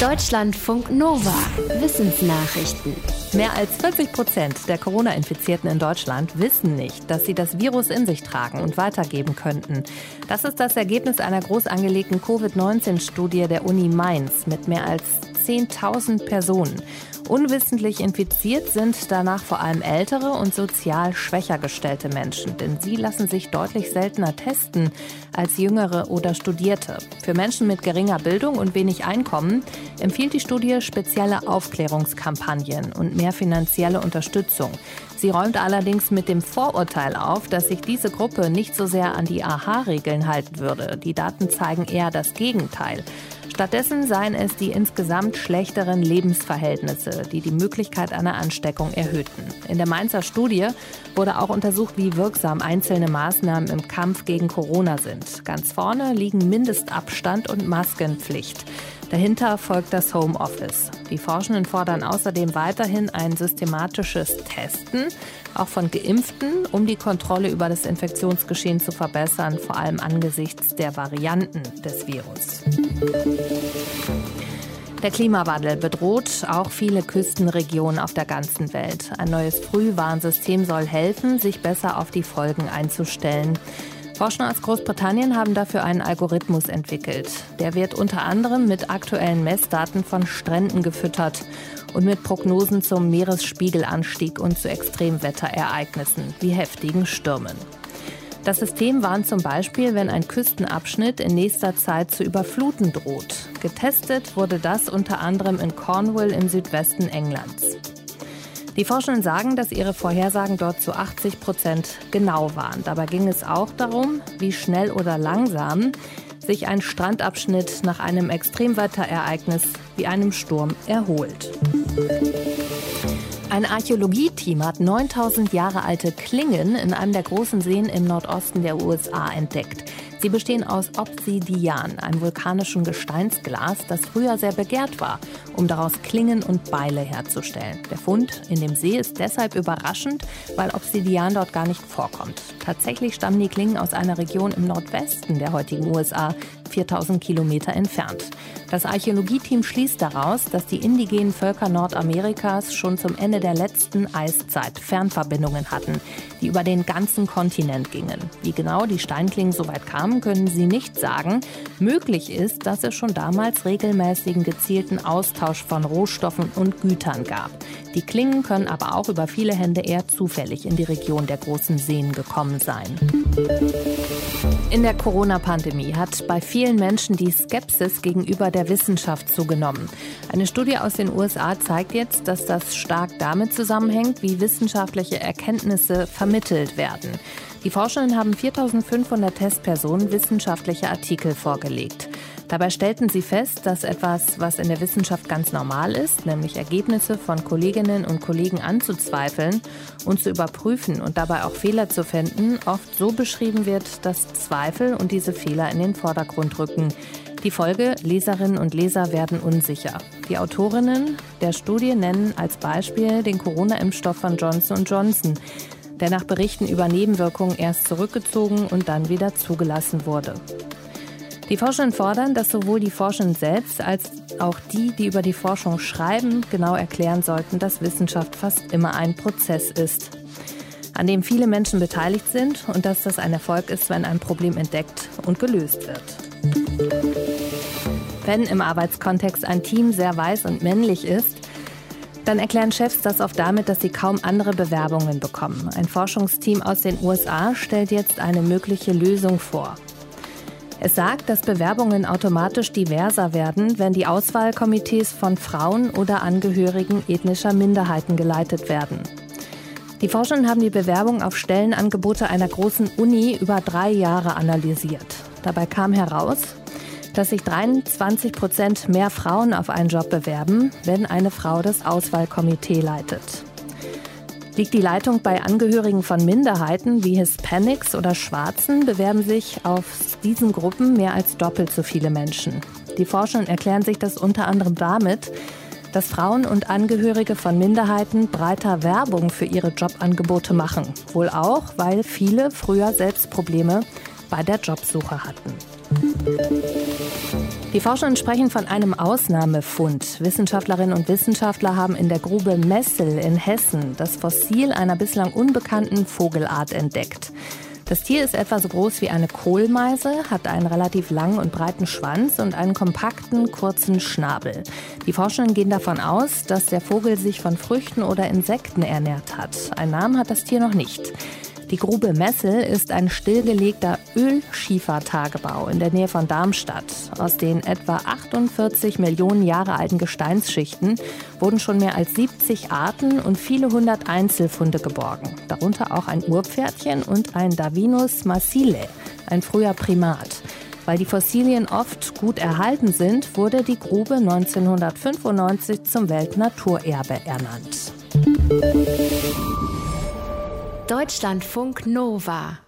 Deutschlandfunk Nova. Wissensnachrichten. Mehr als 40 Prozent der Corona-Infizierten in Deutschland wissen nicht, dass sie das Virus in sich tragen und weitergeben könnten. Das ist das Ergebnis einer groß angelegten Covid-19-Studie der Uni Mainz mit mehr als 10.000 Personen. Unwissentlich infiziert sind danach vor allem ältere und sozial schwächer gestellte Menschen, denn sie lassen sich deutlich seltener testen als jüngere oder Studierte. Für Menschen mit geringer Bildung und wenig Einkommen empfiehlt die Studie spezielle Aufklärungskampagnen und mehr finanzielle Unterstützung. Sie räumt allerdings mit dem Vorurteil auf, dass sich diese Gruppe nicht so sehr an die AHA-Regeln halten würde. Die Daten zeigen eher das Gegenteil. Stattdessen seien es die insgesamt schlechteren Lebensverhältnisse, die die Möglichkeit einer Ansteckung erhöhten. In der Mainzer Studie wurde auch untersucht, wie wirksam einzelne Maßnahmen im Kampf gegen Corona sind. Ganz vorne liegen Mindestabstand und Maskenpflicht. Dahinter folgt das Homeoffice. Die Forschenden fordern außerdem weiterhin ein systematisches Testen, auch von Geimpften, um die Kontrolle über das Infektionsgeschehen zu verbessern, vor allem angesichts der Varianten des Virus. Der Klimawandel bedroht auch viele Küstenregionen auf der ganzen Welt. Ein neues Frühwarnsystem soll helfen, sich besser auf die Folgen einzustellen. Forscher aus Großbritannien haben dafür einen Algorithmus entwickelt. Der wird unter anderem mit aktuellen Messdaten von Stränden gefüttert und mit Prognosen zum Meeresspiegelanstieg und zu Extremwetterereignissen wie heftigen Stürmen. Das System warnt zum Beispiel, wenn ein Küstenabschnitt in nächster Zeit zu überfluten droht. Getestet wurde das unter anderem in Cornwall im Südwesten Englands. Die Forschenden sagen, dass ihre Vorhersagen dort zu 80 Prozent genau waren. Dabei ging es auch darum, wie schnell oder langsam sich ein Strandabschnitt nach einem Extremwetterereignis wie einem Sturm erholt. Ein Archäologieteam hat 9000 Jahre alte Klingen in einem der großen Seen im Nordosten der USA entdeckt. Sie bestehen aus Obsidian, einem vulkanischen Gesteinsglas, das früher sehr begehrt war, um daraus Klingen und Beile herzustellen. Der Fund in dem See ist deshalb überraschend, weil Obsidian dort gar nicht vorkommt. Tatsächlich stammen die Klingen aus einer Region im Nordwesten der heutigen USA, 4000 Kilometer entfernt. Das Archäologieteam schließt daraus, dass die indigenen Völker Nordamerikas schon zum Ende der letzten Eiszeit Fernverbindungen hatten, die über den ganzen Kontinent gingen. Wie genau die Steinklingen so weit kamen, können sie nicht sagen. Möglich ist, dass es schon damals regelmäßigen gezielten Austausch von Rohstoffen und Gütern gab. Die Klingen können aber auch über viele Hände eher zufällig in die Region der großen Seen gekommen sein. In der Corona-Pandemie hat bei vielen Menschen die Skepsis gegenüber der Wissenschaft zugenommen. Eine Studie aus den USA zeigt jetzt, dass das stark damit zusammenhängt, wie wissenschaftliche Erkenntnisse vermittelt werden. Die Forschenden haben 4500 Testpersonen wissenschaftliche Artikel vorgelegt. Dabei stellten sie fest, dass etwas, was in der Wissenschaft ganz normal ist, nämlich Ergebnisse von Kolleginnen und Kollegen anzuzweifeln und zu überprüfen und dabei auch Fehler zu finden, oft so beschrieben wird, dass Zweifel und diese Fehler in den Vordergrund rücken. Die Folge, Leserinnen und Leser werden unsicher. Die Autorinnen der Studie nennen als Beispiel den Corona-Impfstoff von Johnson Johnson, der nach Berichten über Nebenwirkungen erst zurückgezogen und dann wieder zugelassen wurde. Die Forschenden fordern, dass sowohl die Forschenden selbst als auch die, die über die Forschung schreiben, genau erklären sollten, dass Wissenschaft fast immer ein Prozess ist, an dem viele Menschen beteiligt sind und dass das ein Erfolg ist, wenn ein Problem entdeckt und gelöst wird. Wenn im Arbeitskontext ein Team sehr weiß und männlich ist, dann erklären Chefs das oft damit, dass sie kaum andere Bewerbungen bekommen. Ein Forschungsteam aus den USA stellt jetzt eine mögliche Lösung vor. Es sagt, dass Bewerbungen automatisch diverser werden, wenn die Auswahlkomitees von Frauen oder Angehörigen ethnischer Minderheiten geleitet werden. Die Forschenden haben die Bewerbung auf Stellenangebote einer großen Uni über drei Jahre analysiert. Dabei kam heraus, dass sich 23 Prozent mehr Frauen auf einen Job bewerben, wenn eine Frau das Auswahlkomitee leitet. Liegt die Leitung bei Angehörigen von Minderheiten wie Hispanics oder Schwarzen, bewerben sich auf diesen Gruppen mehr als doppelt so viele Menschen. Die Forschenden erklären sich das unter anderem damit, dass Frauen und Angehörige von Minderheiten breiter Werbung für ihre Jobangebote machen. Wohl auch, weil viele früher selbst Probleme bei der Jobsuche hatten. Die Forschenden sprechen von einem Ausnahmefund. Wissenschaftlerinnen und Wissenschaftler haben in der Grube Messel in Hessen das Fossil einer bislang unbekannten Vogelart entdeckt. Das Tier ist etwa so groß wie eine Kohlmeise, hat einen relativ langen und breiten Schwanz und einen kompakten, kurzen Schnabel. Die Forschenden gehen davon aus, dass der Vogel sich von Früchten oder Insekten ernährt hat. Ein Namen hat das Tier noch nicht. Die Grube Messel ist ein stillgelegter Ölschiefertagebau in der Nähe von Darmstadt. Aus den etwa 48 Millionen Jahre alten Gesteinsschichten wurden schon mehr als 70 Arten und viele hundert Einzelfunde geborgen. Darunter auch ein Urpferdchen und ein Davinus massile, ein früher Primat. Weil die Fossilien oft gut erhalten sind, wurde die Grube 1995 zum Weltnaturerbe ernannt. Deutschlandfunk Nova